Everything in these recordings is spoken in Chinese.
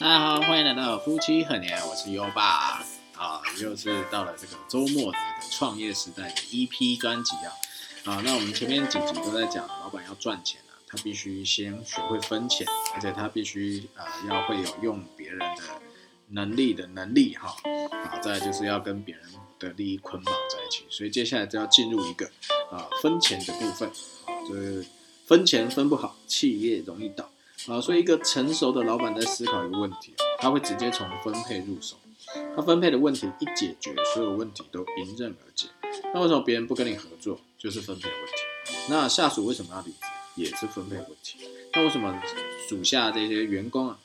大家好，欢迎来到夫妻很年，我是优爸。啊，又是到了这个周末的创业时代的 EP 专辑啊。啊，那我们前面几集都在讲，老板要赚钱啊，他必须先学会分钱，而且他必须呃要会有用别人的能力的能力哈，啊，再就是要跟别人的利益捆绑在一起，所以接下来就要进入一个啊分钱的部分啊，就是分钱分不好，企业容易倒。啊，所以一个成熟的老板在思考一个问题，他会直接从分配入手。他分配的问题一解决，所有问题都迎刃而解。那为什么别人不跟你合作，就是分配问题？那下属为什么要离职，也是分配问题？那为什么属下这些员工啊，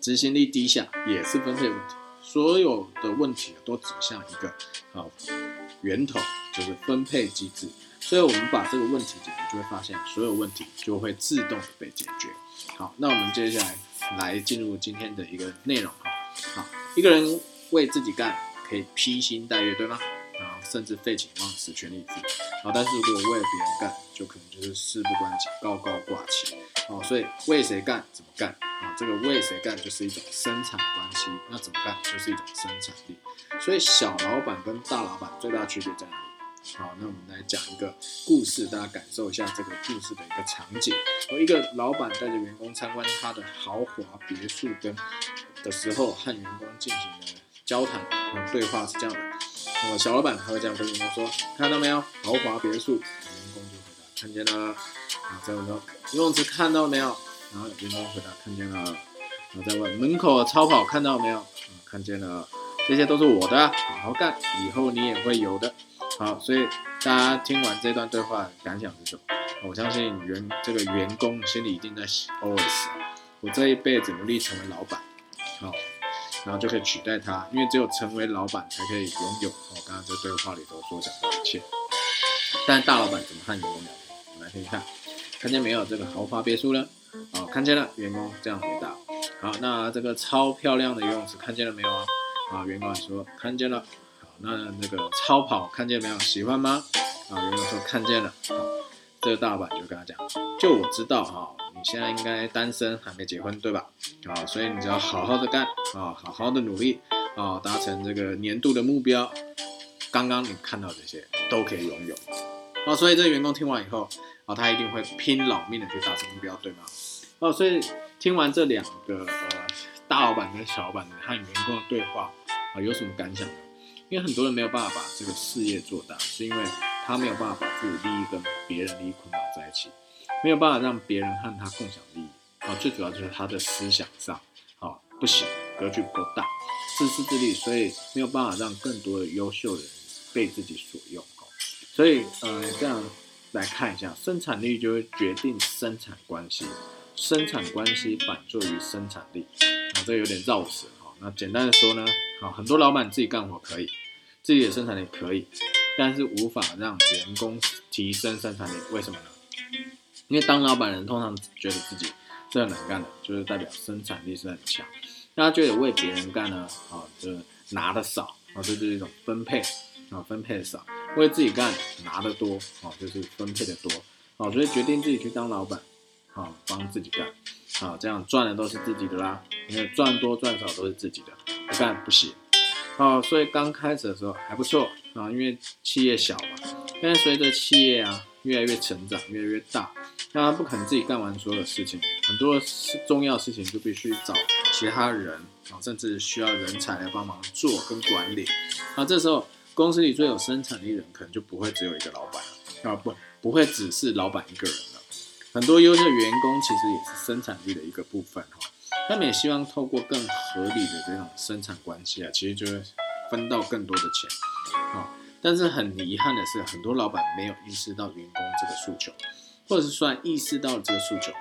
执行力低下，也是分配问题？所有的问题都指向一个啊源头，就是分配机制。所以我们把这个问题解决，就会发现所有问题就会自动被解决。好，那我们接下来来进入今天的一个内容哈。好，一个人为自己干，可以披星戴月，对吗？啊，甚至废寝忘食，全力以赴。好，但是如果为了别人干，就可能就是事不关己，高高挂起。好，所以为谁干，怎么干啊？这个为谁干就是一种生产关系，那怎么干就是一种生产力。所以小老板跟大老板最大的区别在哪里？好，那我们来讲一个故事，大家感受一下这个故事的一个场景。有一个老板带着员工参观他的豪华别墅，跟的时候和员工进行了交谈和对话是这样的。那么，小老板他会这样跟员工说：“看到没有，豪华别墅。”员工就回答：“看见了。”啊，再问说：“游泳池看到没有？”然后员工回答：“看见了。”然后再问：“门口超跑看到没有？”啊，看见了。这些都是我的，好好干，以后你也会有的。好，所以大家听完这段对话感想是什么？我相信员这个员工心里一定在 OS：我这一辈子努力成为老板，好，然后就可以取代他，因为只有成为老板才可以拥有。我刚刚在对话里头所讲的一切。但大老板怎么和员工聊天？我们来听一下，看见没有这个豪华别墅呢？好，看见了。员工这样回答。好，那这个超漂亮的游泳池看见了没有啊？啊，员工说看见了。那那个超跑看见没有？喜欢吗？啊，员工说看见了。啊，这个大老板就跟他讲，就我知道哈，你现在应该单身，还没结婚，对吧？啊，所以你只要好好的干啊，好好的努力啊，达成这个年度的目标。刚刚你看到这些都可以拥有。啊，所以这个员工听完以后啊，他一定会拼老命的去达成目标，对吗？哦，所以听完这两个呃大老板跟小老板和员工的对话啊，有什么感想呢？因为很多人没有办法把这个事业做大，是因为他没有办法把自己利益跟别人利益捆绑在一起，没有办法让别人和他共享利益啊。最主要就是他的思想上，好不行，格局不够大，自私自利，所以没有办法让更多的优秀的人被自己所用。所以，呃，这样来看一下，生产力就会决定生产关系，生产关系反作于生产力啊，这有点绕舌哈。那简单的说呢？啊，很多老板自己干活可以，自己的生产力可以，但是无法让员工提升生产力。为什么呢？因为当老板人通常觉得自己是很能干的，就是代表生产力是很强。那他觉得为别人干呢，啊，就是拿的少，啊，这就是一种分配，啊，分配的少；为自己干拿的多，啊，就是分配的多，啊，所以决定自己去当老板，啊，帮自己干，啊，这样赚的都是自己的啦，因为赚多赚少都是自己的。不干不行，哦，所以刚开始的时候还不错啊，因为企业小嘛。但是随着企业啊越来越成长，越来越大，那他不可能自己干完所有的事情，很多事重要事情就必须找其他人啊，甚至需要人才来帮忙做跟管理。那这时候公司里最有生产力的人可能就不会只有一个老板啊，不不会只是老板一个人了。很多优秀员工其实也是生产力的一个部分哈。他们也希望透过更合理的这种生产关系啊，其实就会分到更多的钱啊。但是很遗憾的是，很多老板没有意识到员工这个诉求，或者是算意识到了这个诉求，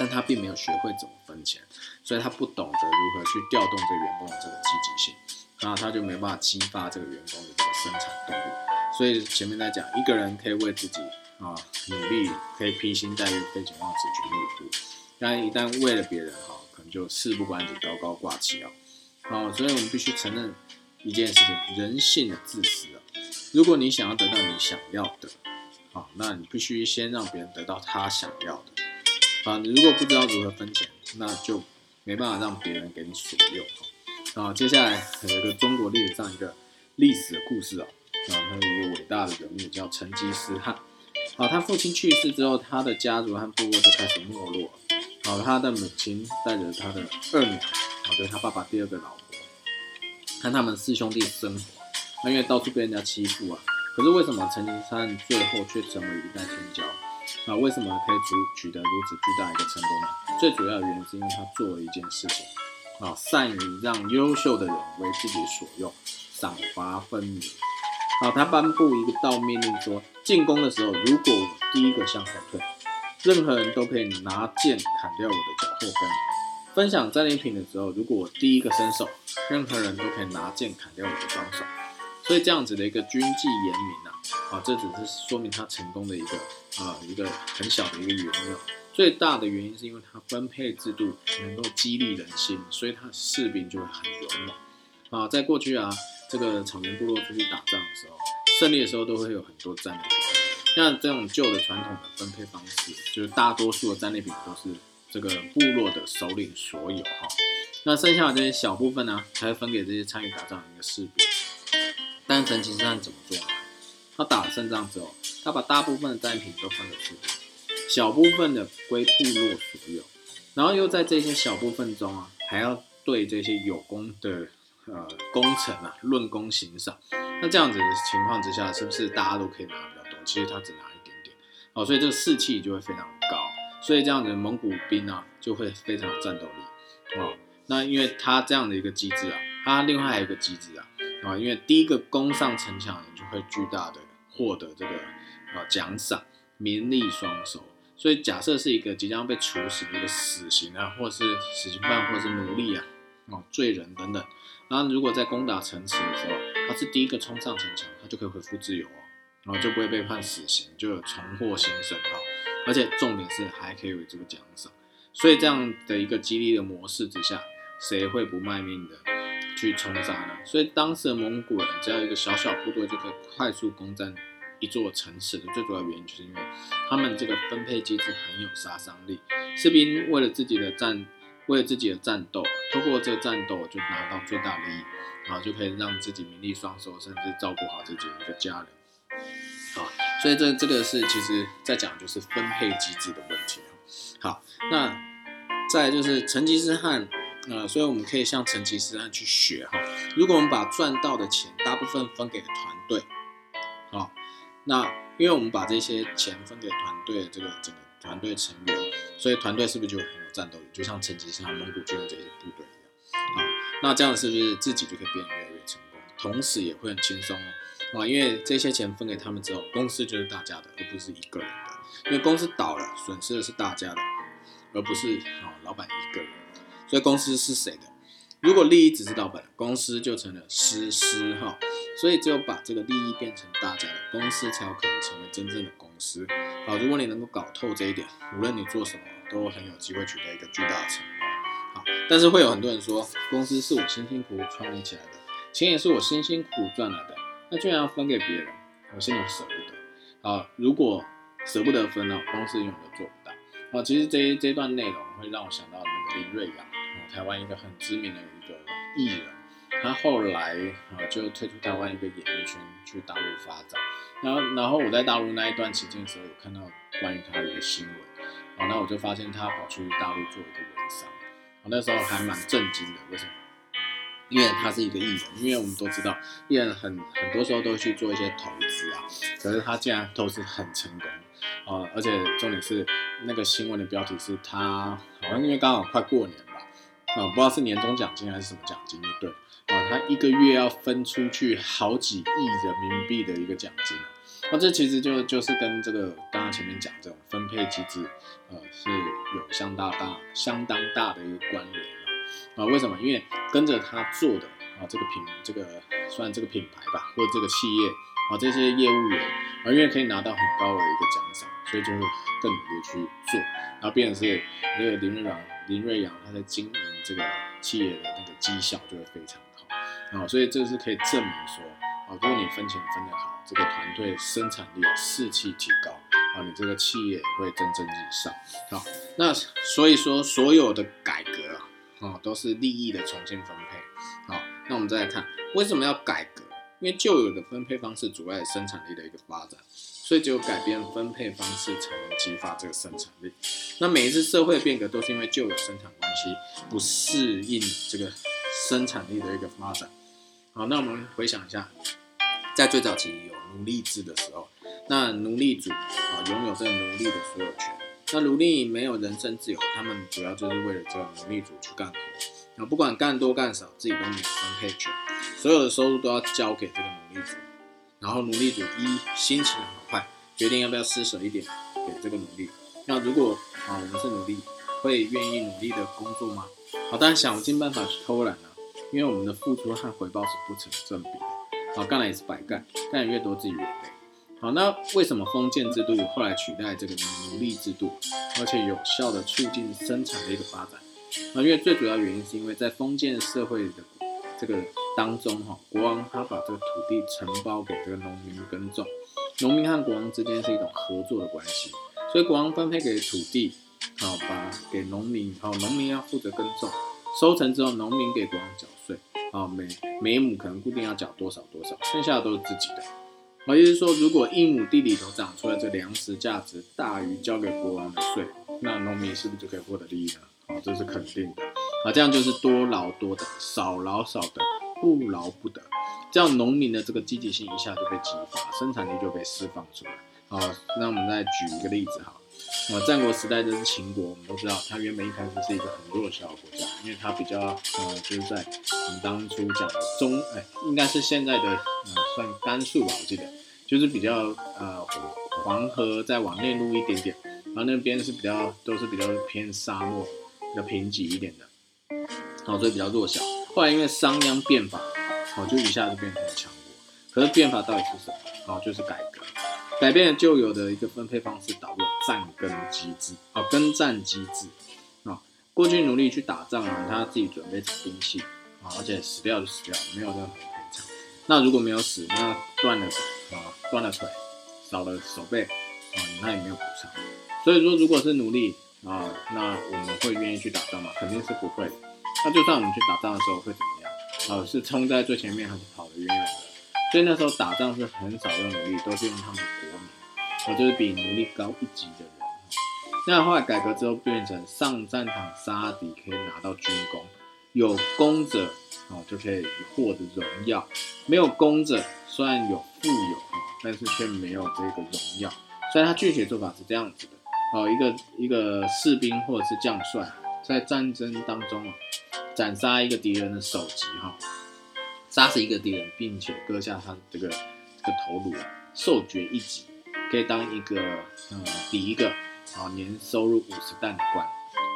但他并没有学会怎么分钱，所以他不懂得如何去调动这员工的这个积极性，然后他就没办法激发这个员工的这个生产动力。所以前面在讲，一个人可以为自己啊努力，可以披星戴月、废寝忘食、全力以赴，但一旦为了别人哈。可能就事不关己，高高挂起啊！好，所以我们必须承认一件事情：人性的自私啊。如果你想要得到你想要的，好，那你必须先让别人得到他想要的。啊，你如果不知道如何分钱，那就没办法让别人给你所用哈。啊，接下来有一个中国历史上一个历史的故事啊，啊，他有一个伟大的人物叫成吉思汗。好，他父亲去世之后，他的家族和部落就开始没落。好，他的母亲带着他的二女儿，好，就是他爸爸第二个老婆，和他们四兄弟生活。那因为到处被人家欺负啊，可是为什么陈金山最后却成为一代天骄？那，为什么可以取取得如此巨大一个成功呢？最主要的原因是因为他做了一件事情，啊，善于让优秀的人为自己所用，赏罚分明。好，他颁布一个道命令说，进攻的时候，如果我第一个向后退，任何人都可以拿剑砍掉我的脚后跟；分享战利品的时候，如果我第一个伸手，任何人都可以拿剑砍掉我的双手。所以这样子的一个军纪严明啊，啊，这只是说明他成功的一个啊一个很小的一个原因。最大的原因是因为他分配制度能够激励人心，所以他士兵就会很勇猛啊。在过去啊。这个草原部落出去打仗的时候，胜利的时候都会有很多战利品。那这种旧的传统的分配方式，就是大多数的战利品都是这个部落的首领所有哈。那剩下的这些小部分呢，才会分给这些参与打仗的一个士兵。但是成吉思汗怎么做呢？他打了胜仗之后，他把大部分的战利品都分给士兵，小部分的归部落所有，然后又在这些小部分中啊，还要对这些有功的。呃，功臣啊，论功行赏。那这样子的情况之下，是不是大家都可以拿？其实他只拿一点点，哦，所以这个士气就会非常高。所以这样子蒙古兵啊，就会非常有战斗力。哦，那因为他这样的一个机制啊，他另外还有一个机制啊，啊，因为第一个攻上城墙的人就会巨大的获得这个啊奖赏，名利双收。所以假设是一个即将被处死的一个死刑啊，或是死刑犯，或是奴隶啊，哦，罪人等等。然后，如果在攻打城池的时候，他是第一个冲上城墙，他就可以恢复自由哦，然后就不会被判死刑，就有重获新生哈。而且重点是还可以有这个奖赏，所以这样的一个激励的模式之下，谁会不卖命的去冲杀呢？所以当时的蒙古人只要一个小小部队就可以快速攻占一座城池的最主要原因，就是因为他们这个分配机制很有杀伤力，士兵为了自己的战。为了自己的战斗，通过这个战斗就拿到最大利益，然后就可以让自己名利双收，甚至照顾好自己的一个家人。所以这这个是其实在讲就是分配机制的问题。好，那再就是成吉思汗，呃，所以我们可以向成吉思汗去学哈。如果我们把赚到的钱大部分分给了团队，好，那因为我们把这些钱分给团队这个整个团队成员，所以团队是不是就很有？战斗力就像成吉思汗、蒙古军的这些部队一样，好，那这样是不是自己就可以变得越来越成功，同时也会很轻松哦，啊，因为这些钱分给他们之后，公司就是大家的，而不是一个人的，因为公司倒了，损失的是大家的，而不是啊老板一个人，所以公司是谁的？如果利益只是老板，公司就成了私私哈，所以只有把这个利益变成大家的，公司才有可能成为真正的公司。好，如果你能够搞透这一点，无论你做什么。都很有机会取得一个巨大的成功，好，但是会有很多人说，公司是我辛辛苦苦创立起来的，钱也是我辛辛苦苦赚来的，那居然要分给别人，我心里舍不得。好，如果舍不得分呢，公司永远都做不到。啊，其实这这段内容会让我想到那个林瑞阳，台湾一个很知名的一个艺人，他后来啊就退出台湾一个演艺圈，去大陆发展。然后，然后我在大陆那一段期间的时候，有看到关于他的一个新闻。啊，那我就发现他跑去大陆做一个微商，我那时候还蛮震惊的。为什么？因为他是一个艺人，因为我们都知道艺人很很多时候都会去做一些投资啊，可是他竟然投资很成功啊！而且重点是那个新闻的标题是他好像因为刚好快过年吧，啊，不知道是年终奖金还是什么奖金就对啊，他一个月要分出去好几亿人民币的一个奖金。那这其实就就是跟这个刚刚前面讲这种分配机制，呃，是有相当大、相当大的一个关联啊。为什么？因为跟着他做的啊，这个品、这个算这个品牌吧，或者这个企业啊，这些业务员啊，因为可以拿到很高的一个奖赏，所以就会更努力去做。然后，变成是那个林瑞阳，林瑞阳他在经营这个企业的那个绩效就会非常好啊。所以这是可以证明说。啊，如果你分钱分得好，这个团队生产力、士气提高，啊，你这个企业会蒸蒸日上。好，那所以说所有的改革，哦，都是利益的重新分配。好，那我们再来看为什么要改革？因为旧有的分配方式阻碍生产力的一个发展，所以只有改变分配方式才能激发这个生产力。那每一次社会变革都是因为旧有生产关系不适应这个生产力的一个发展。好，那我们回想一下，在最早期有奴隶制的时候，那奴隶主啊拥有这个奴隶的所有权。那奴隶没有人身自由，他们主要就是为了这个奴隶主去干活，啊，不管干多干少，自己都没有分配权，所有的收入都要交给这个奴隶主，然后奴隶主一心情好坏，决定要不要施舍一点给这个奴隶。那如果啊我们是奴隶，会愿意努力的工作吗？好，当然想尽办法去偷懒啊，因为我们的付出和回报是不成正比的，好，干了也是白干，干的越多自己越累。好，那为什么封建制度后来取代这个奴隶制度，而且有效的促进生产力的发展？啊，因为最主要原因是因为在封建社会的这个当中，哈，国王他把这个土地承包给这个农民耕种，农民和国王之间是一种合作的关系，所以国王分配给土地，好，把给农民，好，农民要负责耕种，收成之后，农民给国王缴税，啊，每每亩可能固定要缴多少多少，剩下的都是自己的。好，意思是说，如果一亩地里头长出来这粮食价值大于交给国王的税，那农民是不是就可以获得利益呢？好，这是肯定的。啊，这样就是多劳多得，少劳少得，不劳不得。这样农民的这个积极性一下就被激发，生产力就被释放出来。好，那我们再举一个例子哈。啊，战国时代就是秦国，我们都知道，它原本一开始是一个很弱小的国家，因为它比较呃，就是在我们当初讲的中，哎，应该是现在的呃，算甘肃吧，我记得，就是比较呃黄河再往内陆一点点，然后那边是比较都是比较偏沙漠，比较贫瘠一点的，好，所以比较弱小。后来因为商鞅变法，好，就一下子变成了强国。可是变法到底是什么？好，就是改革。改变了旧有的一个分配方式，导入了战耕机制啊，耕战机制啊。过去奴隶去打仗啊，他自己准备兵器啊，而且死掉就死掉，没有任何赔偿。那如果没有死，那断了啊，断了腿，少了手背啊，那也没有补偿。所以说，如果是奴隶啊，那我们会愿意去打仗吗？肯定是不会的。那就算我们去打仗的时候会怎么样？啊，是冲在最前面，还是跑得远远的？所以那时候打仗是很少用奴隶，都是用他们，我就是比奴隶高一级的人。那后来改革之后变成上战场杀敌可以拿到军功，有功者哦就可以获得荣耀，没有功者虽然有富有但是却没有这个荣耀。所以他具体做法是这样子的哦，一个一个士兵或者是将帅在战争当中啊斩杀一个敌人的首级哈。杀死一个敌人，并且割下他这个这个头颅啊，授爵一级，可以当一个呃第一个啊年收入五十担的官。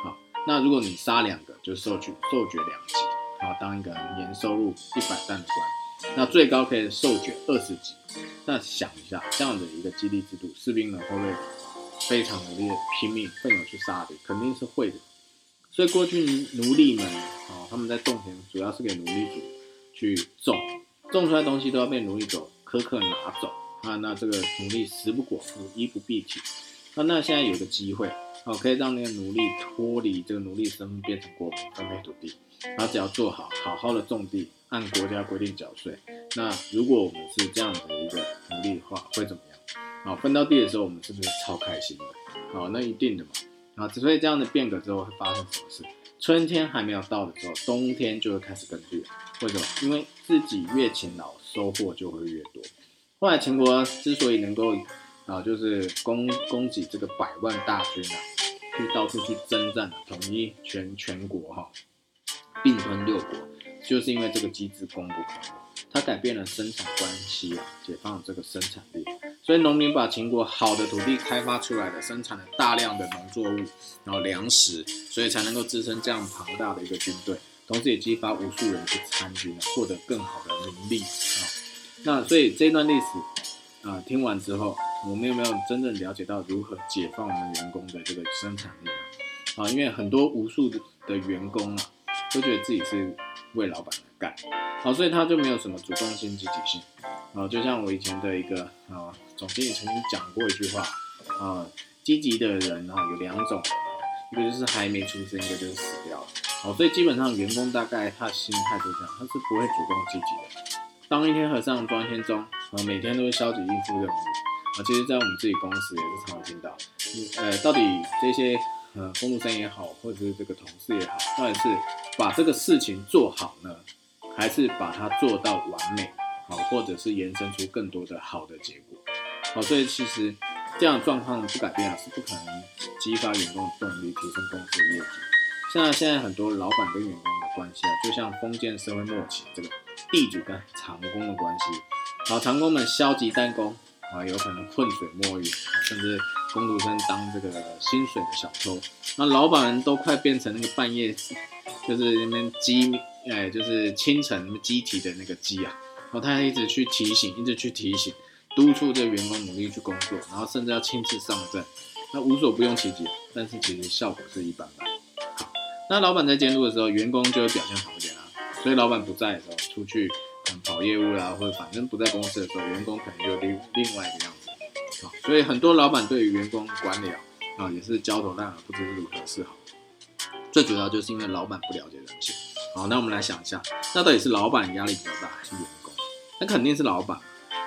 好，那如果你杀两个，就授爵授爵两级，好当一个年收入一百担的官。那最高可以授爵二十级。那想一下，这样的一个激励制度，士兵们会不会非常努力的拼命奋勇去杀敌？肯定是会的。所以过去奴隶们啊，他们在种田主要是给奴隶主。去种，种出来东西都要被奴隶主苛刻拿走啊！那这个奴隶食不果腹，衣不蔽体。那那现在有个机会，哦，可以让那个奴隶脱离这个奴隶身份，变成国民分配土地。然后只要做好，好好的种地，按国家规定缴税。那如果我们是这样的一个奴隶的话，会怎么样？好，分到地的时候，我们是不是超开心的？好，那一定的嘛。啊，所以这样的变革之后会发生什么事？春天还没有到的时候，冬天就会开始耕地。为什么？因为自己越勤劳，收获就会越多。后来秦国之所以能够啊，就是供供给这个百万大军啊，去到处去征战，统一全全国哈，并吞六国，就是因为这个机制功不可没。它改变了生产关系啊，解放了这个生产力。所以农民把秦国好的土地开发出来的，生产了大量的农作物，然后粮食，所以才能够支撑这样庞大的一个军队。同时也激发无数人去参军，获得更好的名利啊。那所以这段历史啊，听完之后，我们有没有真正了解到如何解放我们员工的这个生产力呢？啊，因为很多无数的员工啊，都觉得自己是为老板而干，好，所以他就没有什么主动性、积极性啊。就像我以前的一个啊总经理曾经讲过一句话啊，积极的人啊有两种，一个就是还没出生，一个就是死掉了。好，所以基本上员工大概他的心态就这样，他是不会主动积极的。当一天和尚撞一天钟，啊，每天都会消极应付任务，啊，其实，在我们自己公司也是常常听到，呃，到底这些呃工读生也好，或者是这个同事也好，到底是把这个事情做好呢，还是把它做到完美，好，或者是延伸出更多的好的结果，好，所以其实这样状况不改变啊，是不可能激发员工的动力，提升公司的业绩。像现在很多老板跟员工的关系啊，就像封建社会末期这个地主跟长工的关系，好，长工们消极怠工啊，有可能浑水摸鱼啊，甚至工读生当这个薪水的小偷，那老板们都快变成那个半夜就是那边鸡，哎，就是清晨鸡啼的那个鸡啊，然后他还一直去提醒，一直去提醒，督促这个员工努力去工作，然后甚至要亲自上阵，那无所不用其极，但是其实效果是一般般。那老板在监督的时候，员工就会表现好。所以老板不在的时候，出去跑业务啦，或者反正不在公司的时候，员工可能就另另外一个样子。好，所以很多老板对于员工管理啊，啊也是焦头烂额，不知如何是好。最主要就是因为老板不了解人性。好，那我们来想一下，那到底是老板压力比较大，还是员工？那肯定是老板。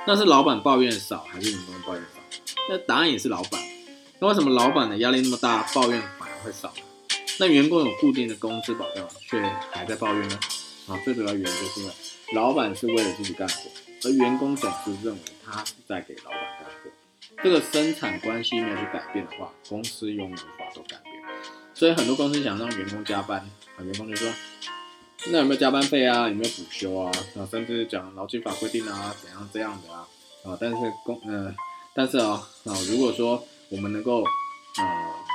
那是老板抱怨少，还是员工抱怨少？那答案也是老板。那为什么老板的压力那么大，抱怨反而会少？那员工有固定的工资保障，却还在抱怨呢？啊，最主要原因就是因为老板是为了自己干活，而员工总是认为他是在给老板干活。这个生产关系没有去改变的话，公司永远无法做改变。所以很多公司想让员工加班，啊，员工就说：那有没有加班费啊？有没有补休啊？啊，甚至讲劳基法规定啊，怎样这样的啊？啊，但是公，呃，但是啊，啊，如果说我们能够。呃，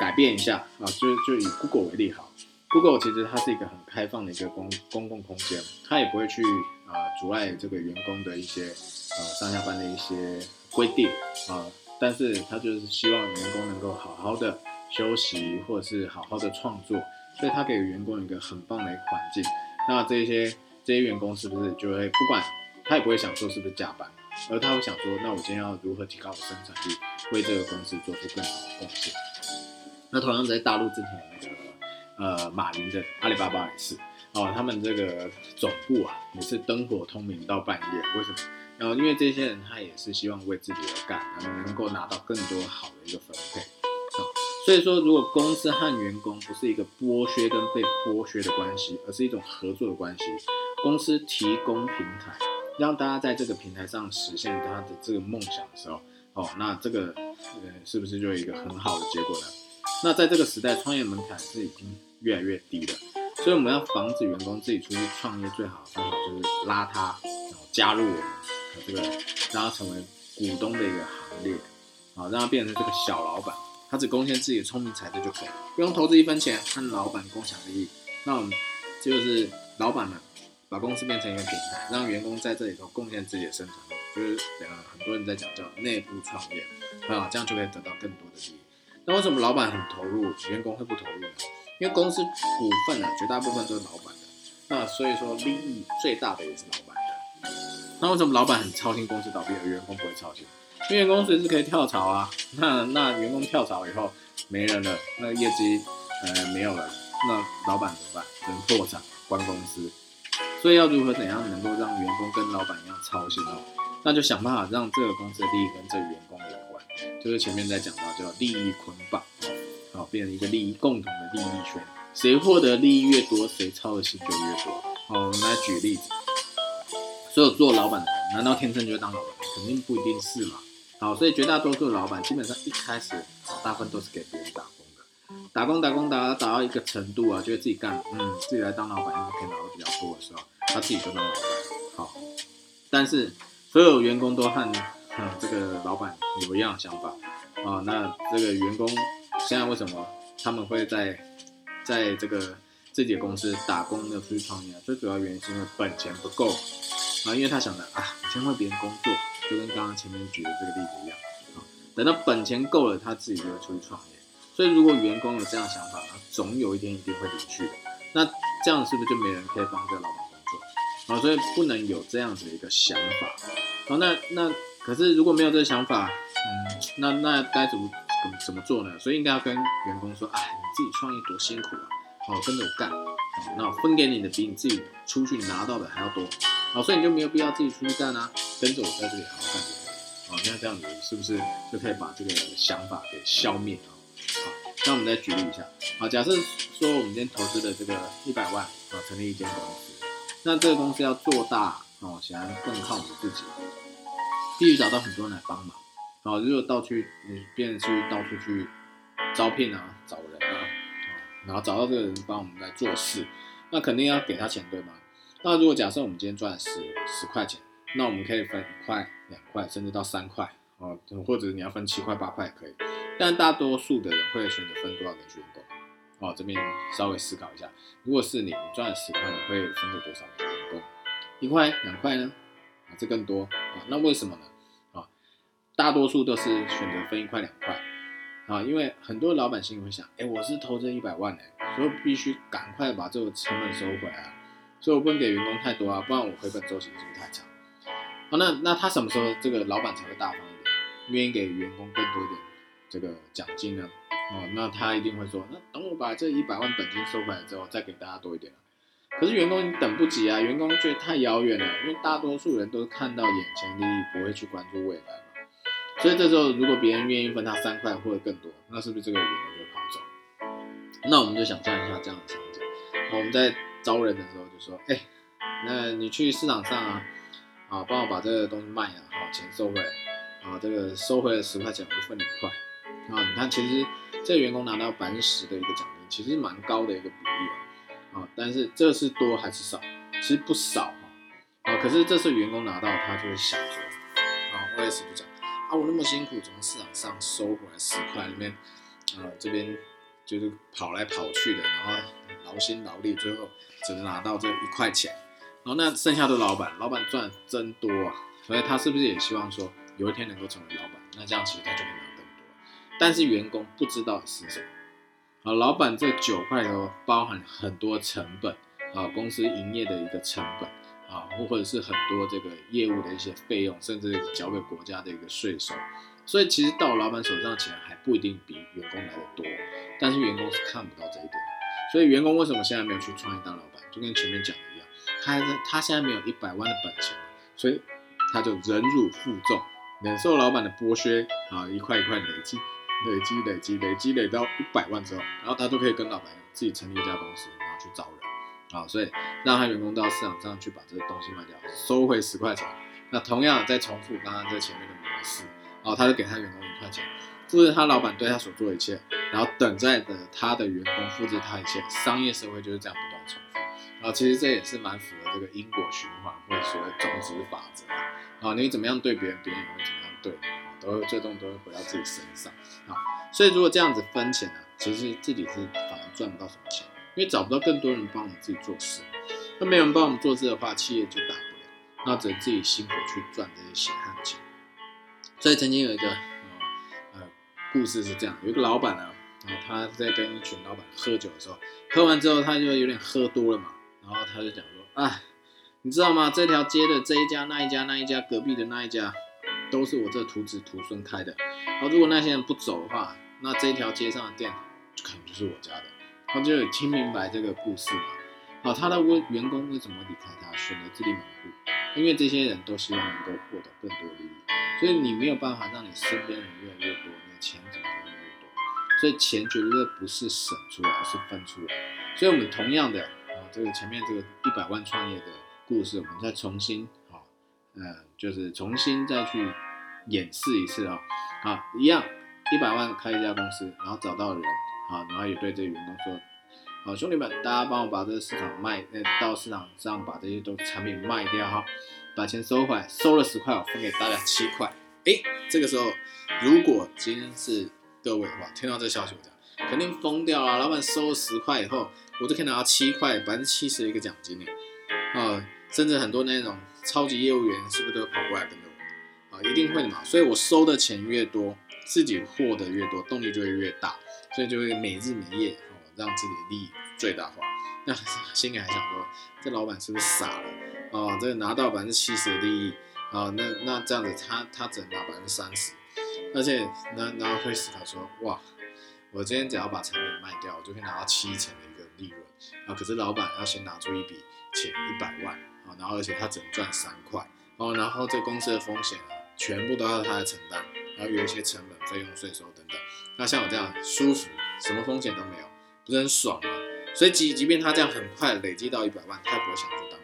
改变一下啊，就就以 Google 为例好，Google 其实它是一个很开放的一个公公共空间，它也不会去啊阻碍这个员工的一些呃上下班的一些规定啊，但是它就是希望员工能够好好的休息或者是好好的创作，所以它给员工一个很棒的一个环境。那这些这些员工是不是就会不管他也不会想说是不是加班，而他会想说，那我今天要如何提高我生产力，为这个公司做出更好的贡献。那同样在大陆之前那个呃马云的阿里巴巴也是哦，他们这个总部啊也是灯火通明到半夜。为什么？然后因为这些人他也是希望为自己而干，然后能够拿到更多好的一个分配。好，所以说如果公司和员工不是一个剥削跟被剥削的关系，而是一种合作的关系，公司提供平台，让大家在这个平台上实现他的这个梦想的时候，哦，那这个呃是不是就有一个很好的结果呢？那在这个时代，创业门槛是已经越来越低了，所以我们要防止员工自己出去创业，最好的方法就是拉他，然后加入我们这个，让他成为股东的一个行列，啊，让他变成这个小老板，他只贡献自己的聪明才智就可以了，不用投资一分钱，和老板共享利益。那我们就是老板呢把公司变成一个平台，让员工在这里头贡献自己的生产力，就是呃很多人在讲叫内部创业，啊，这样就可以得到更多的利益。那为什么老板很投入，员工会不投入呢？因为公司股份啊，绝大部分都是老板的，那所以说利益最大的也是老板的。那为什么老板很操心公司倒闭，而员工不会操心？因为员工随时可以跳槽啊。那那员工跳槽以后没人了，那业绩呃没有了，那老板怎么办？只能破产关公司。所以要如何怎样能够让员工跟老板一样操心哦？那就想办法让这个公司的利益跟这个员工有关。就是前面在讲到叫利益捆绑，好，变成一个利益共同的利益圈，谁获得利益越多，谁操的心就越多。好，我们来举例子，所有做老板的人，难道天生就会当老板？肯定不一定是嘛。好，所以绝大多数老板基本上一开始，大部分都是给别人打工的，打工打工打打到一个程度啊，觉得自己干，嗯，自己来当老板应该可以拿到比较多的时候，他自己就当老板。好，但是所有员工都和嗯，这个老板有一样的想法啊，那这个员工现在为什么他们会在在这个自己的公司打工没有出去创业？最主要原因是因为本钱不够啊，因为他想着啊，先为别人工作，就跟刚刚前面举的这个例子一样啊，等到本钱够了，他自己就会出去创业。所以如果员工有这样想法，那总有一天一定会离去的。那这样是不是就没人可以帮这个老板工作啊？所以不能有这样子的一个想法。好，那那。可是如果没有这个想法，嗯，那那该怎么怎么怎么做呢？所以应该要跟员工说，哎，你自己创业多辛苦啊，好跟着我干，那我分给你的比你自己出去拿到的还要多，好，所以你就没有必要自己出去干啊，跟着我在这里好好干就可以。好，那这样子是不是就可以把这个想法给消灭啊？好，那我们再举例一下，好，假设说我们今天投资的这个一百万啊，成立一间公司，那这个公司要做大哦，显然更靠你自己，必须找到很多人来帮忙。好，如果到去你变去到处去招聘啊，找人啊，然后找到这个人帮我们来做事，那肯定要给他钱对吗？那如果假设我们今天赚十十块钱，那我们可以分一块、两块，甚至到三块哦，或者你要分七块、八块也可以。但大多数的人会选择分多少给员工？哦，这边稍微思考一下，如果是你，你赚十块，你会分给多少给员工？一块、两块呢？啊，这更多啊？那为什么呢？大多数都是选择分一块两块，啊，因为很多老板心里会想，哎，我是投这一百万哎，所以必须赶快把这个成本收回来，所以我不能给员工太多啊，不然我回本周期是不是太长？好，那那他什么时候这个老板才会大方一点，愿意给员工更多一点这个奖金呢？哦，那他一定会说，那等我把这一百万本金收回来之后，再给大家多一点可是员工你等不及啊，员工觉得太遥远了，因为大多数人都看到眼前利益，不会去关注未来。所以这时候，如果别人愿意分他三块或者更多，那是不是这个员工就跑走？那我们就想象一下这样的场景：我们在招人的时候就说，哎，那你去市场上啊，啊，帮我把这个东西卖了，好，钱收回来，啊，这个收回来十块钱，我就分你一块。啊，你看，其实这个员工拿到百分之十的一个奖金，其实蛮高的一个比例啊。啊，但是这是多还是少？其实不少哈。啊，可是这是员工拿到，他就会想说，啊，我也是不讲。啊，我那么辛苦从市场上收回来十块里面，啊，这边就是跑来跑去的，然后劳心劳力，最后只能拿到这一块钱，然后那剩下的老板，老板赚真多啊，所以他是不是也希望说有一天能够成为老板？那这样其实他就可以拿更多。但是员工不知道是什么，啊，老板这九块头包含很多成本，啊，公司营业的一个成本。啊，或或者是很多这个业务的一些费用，甚至交给国家的一个税收，所以其实到老板手上钱还不一定比员工来的多，但是员工是看不到这一点，所以员工为什么现在没有去创业当老板？就跟前面讲的一样，他还是他现在没有一百万的本钱，所以他就忍辱负重，忍受老板的剥削啊，一块一块累积，累积累积累积累到一百万之后，然后他就可以跟老板自己成立一家公司，然后去找。啊，所以让他员工到市场上去把这个东西卖掉，收回十块钱。那同样再重复刚刚这前面的模式，哦，他就给他员工一块钱，复制他老板对他所做的一切，然后等待的他的员工复制他一切。商业社会就是这样不断重复。啊，其实这也是蛮符合这个因果循环或者所谓种子法则。啊，你怎么样对别人，别人也会怎么样对你，都会最终都会回到自己身上。啊，所以如果这样子分钱呢，其实自己是反而赚不到什么钱。因为找不到更多人帮我们自己做事，那没有人帮我们做事的话，企业就打不了，那只能自己辛苦去赚这些血汗钱。所以曾经有一个呃故事是这样，有一个老板呢，然后他在跟一群老板喝酒的时候，喝完之后他就有点喝多了嘛，然后他就讲说，哎，你知道吗？这条街的这一家那一家那一家隔壁的那一家，都是我这徒子徒孙开的，然后如果那些人不走的话，那这条街上的店可能就是我家的。他就有听明白这个故事嘛？好，他的员员工为什么离开他，选择自立门户？因为这些人都希望能够获得更多利益，所以你没有办法让你身边人越来越多，你的钱怎么越来越多？所以钱绝对不是省出来，而是分出来。所以我们同样的啊，这个前面这个一百万创业的故事，我们再重新啊，嗯，就是重新再去演示一次啊，好，一样，一百万开一家公司，然后找到人。啊，然后也对这员工说：“好，兄弟们，大家帮我把这个市场卖，呃，到市场上把这些都产品卖掉哈，把钱收回来，收了十块，我分给大家七块。哎，这个时候，如果今天是各位的话，听到这个消息，我讲肯定疯掉了。老板收了十块以后，我就可以拿到七块，百分之七十的一个奖金呢。啊，甚至很多那种超级业务员是不是都跑过来跟着我？啊，一定会的嘛。所以我收的钱越多，自己获得越多，动力就会越大。”所以就会每日每夜哦，让自己的利益最大化。那 心里还想说，这老板是不是傻了？哦，这个拿到百分之七十的利益啊，那那这样子他他只能拿百分之三十，而且那然后会思考说，哇，我今天只要把产品卖掉，我就可以拿到七成的一个利润。啊，可是老板要先拿出一笔钱一百万啊，然后而且他只能赚三块哦，然后这公司的风险啊，全部都要他来承担，然后有一些成本、费用、税收等等。那像我这样舒服，什么风险都没有，不是很爽吗？所以即即便他这样很快累积到一百万，他也不会想去当老板，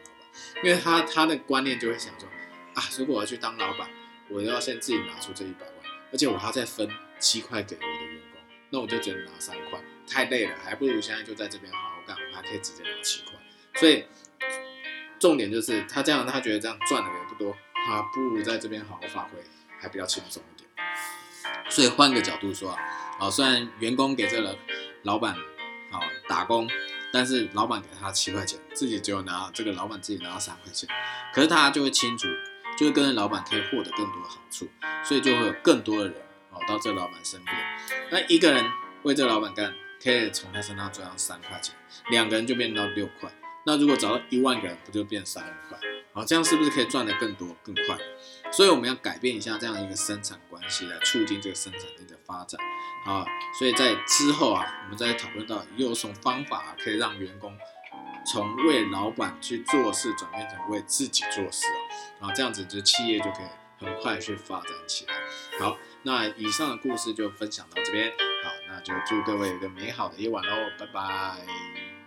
因为他他的观念就会想说啊，如果我要去当老板，我要先自己拿出这一百万，而且我还要再分七块给我的员工，那我就只能拿三块，太累了，还不如现在就在这边好好干，我还可以直接拿七块。所以重点就是他这样，他觉得这样赚的也不多，他不如在这边好好发挥，还比较轻松。所以换个角度说啊，虽然员工给这个老板啊打工，但是老板给他七块钱，自己只有拿这个老板自己拿到三块钱，可是他就会清楚，就会跟着老板可以获得更多的好处，所以就会有更多的人哦到这个老板身边。那一个人为这个老板干，可以从他身上赚到三块钱，两个人就变到六块。那如果找到一万个人，不就变三万块？好，这样是不是可以赚得更多、更快？所以我们要改变一下这样一个生产关系，来促进这个生产力的发展。啊，所以在之后啊，我们再讨论到有什么方法可以让员工从为老板去做事，转变成为自己做事啊，这样子就企业就可以很快去发展起来。好，那以上的故事就分享到这边。好，那就祝各位一个美好的夜晚喽，拜拜。